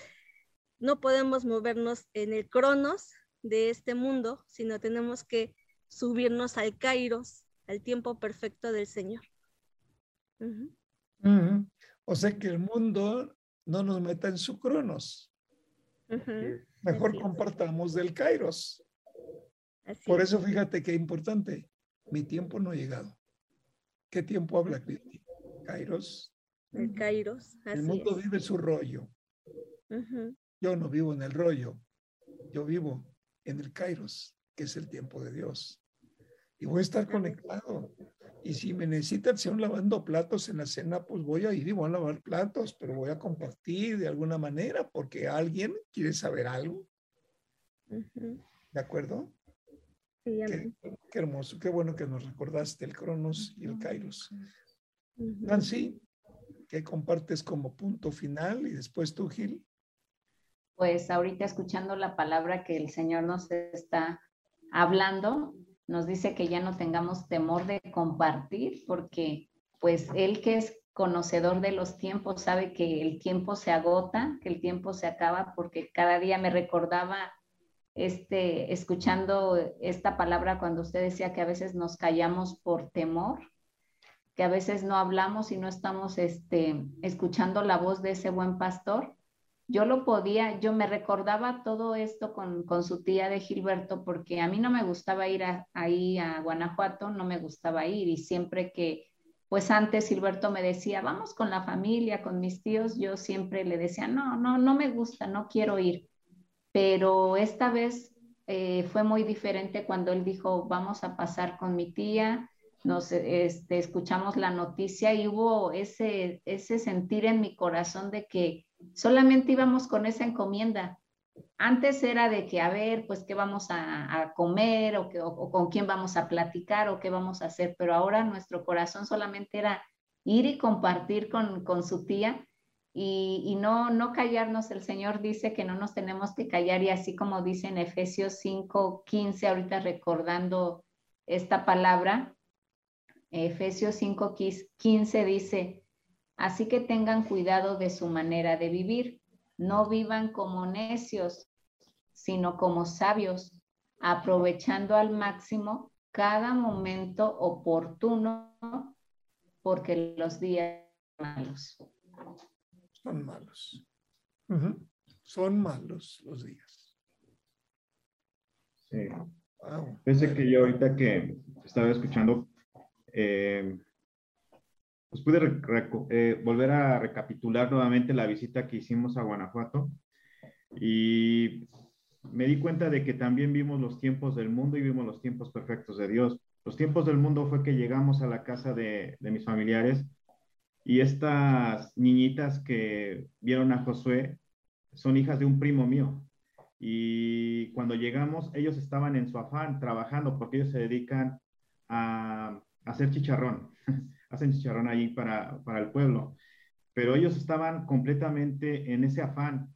no podemos movernos en el cronos de este mundo, sino tenemos que subirnos al kairos, al tiempo perfecto del Señor. O sea que el mundo no nos meta en su cronos. Mejor Así es. compartamos del kairos. Así Por es. eso fíjate qué importante. Mi tiempo no ha llegado. ¿Qué tiempo habla Cristi? Kairos. El kairos, El mundo es. vive su rollo. Yo no vivo en el rollo. Yo vivo en el kairos, que es el tiempo de Dios. Y voy a estar conectado. Y si me necesitan hacer un lavando platos en la cena, pues voy a ir y voy a lavar platos, pero voy a compartir de alguna manera porque alguien quiere saber algo. Ujú. ¿De acuerdo? Sí, Qué, qué hermoso, qué bueno que nos recordaste el Cronos y el Kairos. Ujú. Nancy, ¿qué compartes como punto final? Y después tú, Gil. Pues ahorita escuchando la palabra que el Señor nos está hablando, nos dice que ya no tengamos temor de compartir, porque pues Él que es conocedor de los tiempos sabe que el tiempo se agota, que el tiempo se acaba, porque cada día me recordaba este, escuchando esta palabra cuando usted decía que a veces nos callamos por temor, que a veces no hablamos y no estamos este, escuchando la voz de ese buen pastor. Yo lo podía, yo me recordaba todo esto con, con su tía de Gilberto, porque a mí no me gustaba ir a- ahí a Guanajuato, no me gustaba ir y siempre que, pues antes Gilberto me decía, vamos con la familia, con mis tíos, yo siempre le decía, no, no, no me gusta, no quiero ir pero esta vez eh, fue muy diferente cuando él dijo, vamos a pasar con mi tía, nos este, escuchamos la noticia y hubo ese, ese sentir en mi corazón de que solamente íbamos con esa encomienda. Antes era de que, a ver, pues qué vamos a, comer o, que, o con quién vamos a platicar o qué vamos a hacer, pero ahora nuestro corazón solamente era ir y compartir con, con su tía y, y no, no callarnos. El Señor dice que no nos tenemos que callar y así como dice en Efesios 5, 15, ahorita recordando esta palabra, Efesios 5, 15 dice, así que tengan cuidado de su manera de vivir, no vivan como necios, sino como sabios, aprovechando al máximo cada momento oportuno, porque los días son malos. Son malos. Son malos los días. Sí. Wow. Pensé que yo ahorita que estaba escuchando, eh, pues pude eh, volver a recapitular nuevamente la visita que hicimos a Guanajuato y me di cuenta de que también vimos los tiempos del mundo y vimos los tiempos perfectos de Dios. Los tiempos del mundo fue que llegamos a la casa de, de mis familiares y estas niñitas que vieron a Josué son hijas de un primo mío. Y cuando llegamos, ellos estaban en su afán trabajando porque ellos se dedican a, a hacer chicharrón. Hacen chicharrón ahí para, para el pueblo. Pero ellos estaban completamente en ese afán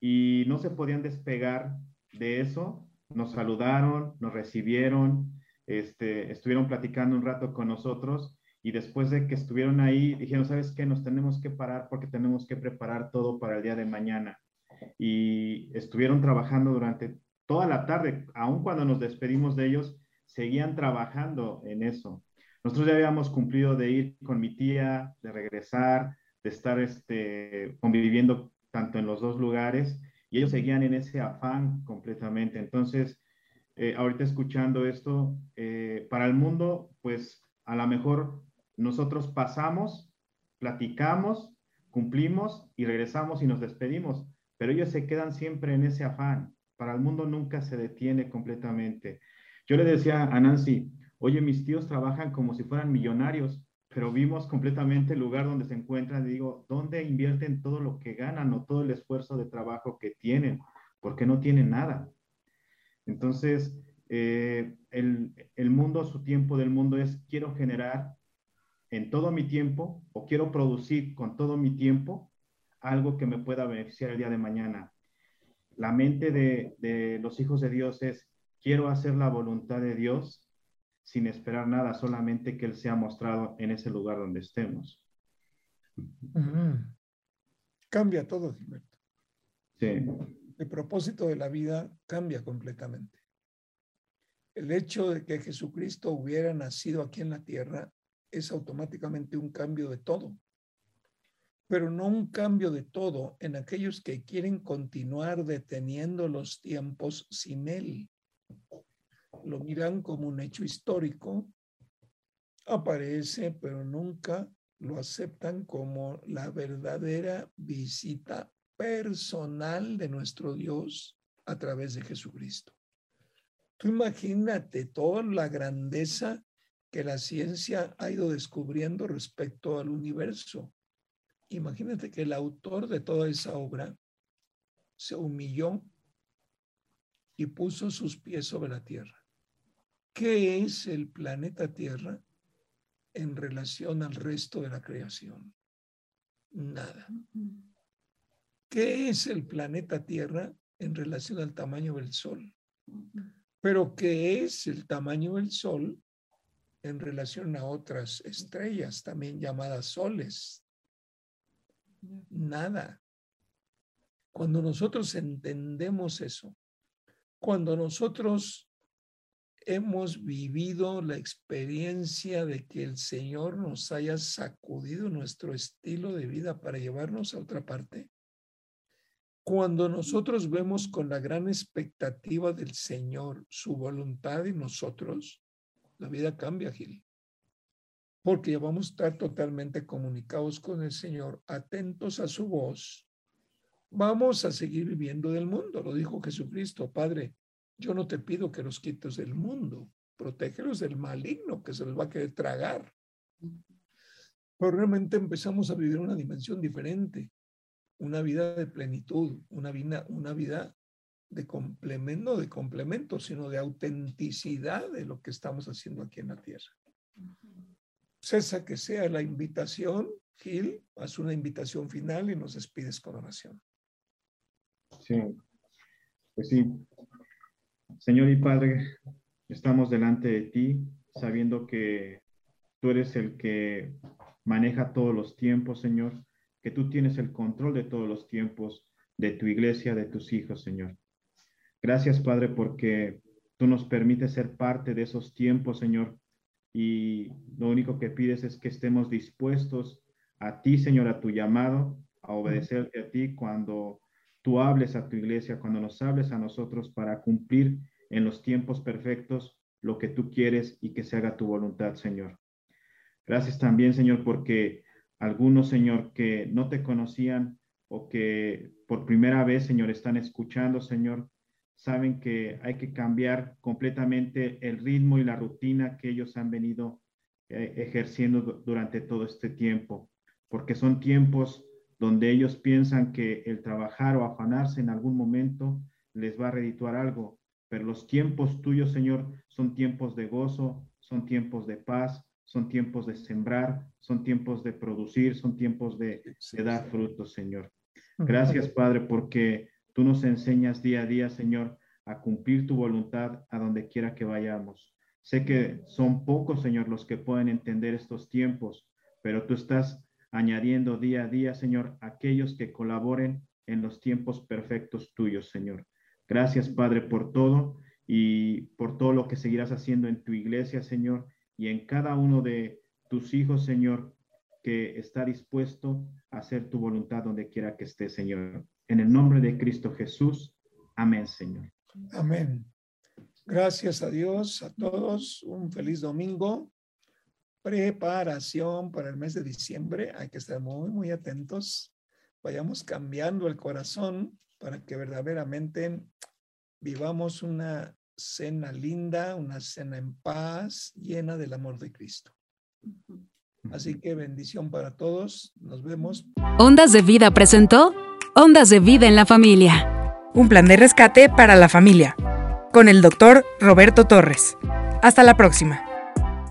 y no se podían despegar de eso. Nos saludaron, nos recibieron, este, estuvieron platicando un rato con nosotros y después de que estuvieron ahí, dijeron, ¿sabes qué? Nos tenemos que parar porque tenemos que preparar todo para el día de mañana. Y estuvieron trabajando durante toda la tarde, aun cuando nos despedimos de ellos, seguían trabajando en eso. Nosotros ya habíamos cumplido de ir con mi tía, de regresar, de estar este, conviviendo tanto en los dos lugares, y ellos seguían en ese afán completamente. Entonces, eh, ahorita escuchando esto, eh, para el mundo, pues a lo mejor nosotros pasamos, platicamos, cumplimos y regresamos y nos despedimos, pero ellos se quedan siempre en ese afán. Para el mundo nunca se detiene completamente. Yo le decía a Nancy, oye, mis tíos trabajan como si fueran millonarios, pero vimos completamente el lugar donde se encuentran digo, ¿dónde invierten todo lo que ganan o todo el esfuerzo de trabajo que tienen? Porque no tienen nada. Entonces, eh, el, el mundo, su tiempo del mundo es quiero generar en todo mi tiempo o quiero producir con todo mi tiempo algo que me pueda beneficiar el día de mañana. La mente de, de los hijos de Dios es quiero hacer la voluntad de Dios sin esperar nada, solamente que Él sea mostrado en ese lugar donde estemos. Mm. Cambia todo, Gilberto. Sí, El propósito de la vida cambia completamente. El hecho de que Jesucristo hubiera nacido aquí en la tierra es automáticamente un cambio de todo, pero no un cambio de todo en aquellos que quieren continuar deteniendo los tiempos sin Él. Lo miran como un hecho histórico, aparece, pero nunca lo aceptan como la verdadera visita personal de nuestro Dios a través de Jesucristo. Tú imagínate toda la grandeza que la ciencia ha ido descubriendo respecto al universo. Imagínate que el autor de toda esa obra se humilló y puso sus pies sobre la tierra. ¿Qué es el planeta Tierra en relación al resto de la creación? Nada. ¿Qué es el planeta Tierra en relación al tamaño del Sol? Pero ¿qué es el tamaño del Sol en relación a otras estrellas, también llamadas soles? Nada. Cuando nosotros entendemos eso, cuando nosotros hemos vivido la experiencia de que el Señor nos haya sacudido nuestro estilo de vida para llevarnos a otra parte, cuando nosotros vemos con la gran expectativa del Señor su voluntad en nosotros, la vida cambia, Gil. Porque ya vamos a estar totalmente comunicados con el Señor, atentos a su voz. Vamos a seguir viviendo del mundo, lo dijo Jesucristo, Padre. Yo no te pido que los quites del mundo, protégelos del maligno que se los va a querer tragar. Pero realmente empezamos a vivir una dimensión diferente, una vida de plenitud, una vida, una vida de complemento, no de complemento, sino de autenticidad de lo que estamos haciendo aquí en la tierra. Cesa que sea la invitación, Gil, haz una invitación final y nos despides con oración. sí. Pues sí. Señor y Padre, estamos delante de ti sabiendo que tú eres el que maneja todos los tiempos, Señor, que tú tienes el control de todos los tiempos de tu iglesia, de tus hijos, Señor. Gracias, Padre, porque tú nos permites ser parte de esos tiempos, Señor. Y lo único que pides es que estemos dispuestos a ti, Señor, a tu llamado, a obedecerte a ti cuando tú hables a tu iglesia, cuando nos hables a nosotros para cumplir en los tiempos perfectos lo que tú quieres y que se haga tu voluntad, Señor. Gracias también, Señor, porque algunos, Señor, que no te conocían o que por primera vez, Señor, están escuchando, Señor, saben que hay que cambiar completamente el ritmo y la rutina que ellos han venido eh, ejerciendo du- durante todo este tiempo, porque son tiempos donde ellos piensan que el trabajar o afanarse en algún momento les va a redituar algo, pero los tiempos tuyos, Señor, son tiempos de gozo, son tiempos de paz, son tiempos de sembrar, son tiempos de producir, son tiempos de, de dar frutos, Señor. Gracias, Padre, porque tú nos enseñas día a día, Señor, a cumplir tu voluntad a donde quiera que vayamos. Sé que son pocos, Señor, los que pueden entender estos tiempos, pero tú estás añadiendo día a día, Señor, aquellos que colaboren en los tiempos perfectos tuyos, Señor. Gracias, Padre, por todo y por todo lo que seguirás haciendo en tu iglesia, Señor, y en cada uno de tus hijos, Señor, que está dispuesto a hacer tu voluntad donde quiera que esté, Señor. En el nombre de Cristo Jesús. Amén, Señor. Amén. Gracias a Dios, a todos. Un feliz domingo. Preparación para el mes de diciembre. Hay que estar muy, muy atentos. Vayamos cambiando el corazón para que verdaderamente vivamos una cena linda, una cena en paz, llena del amor de Cristo. Así que bendición para todos. Nos vemos. Ondas de Vida presentó Ondas de Vida en la Familia. Un plan de rescate para la familia. con el doctor Roberto Torres. Hasta la próxima.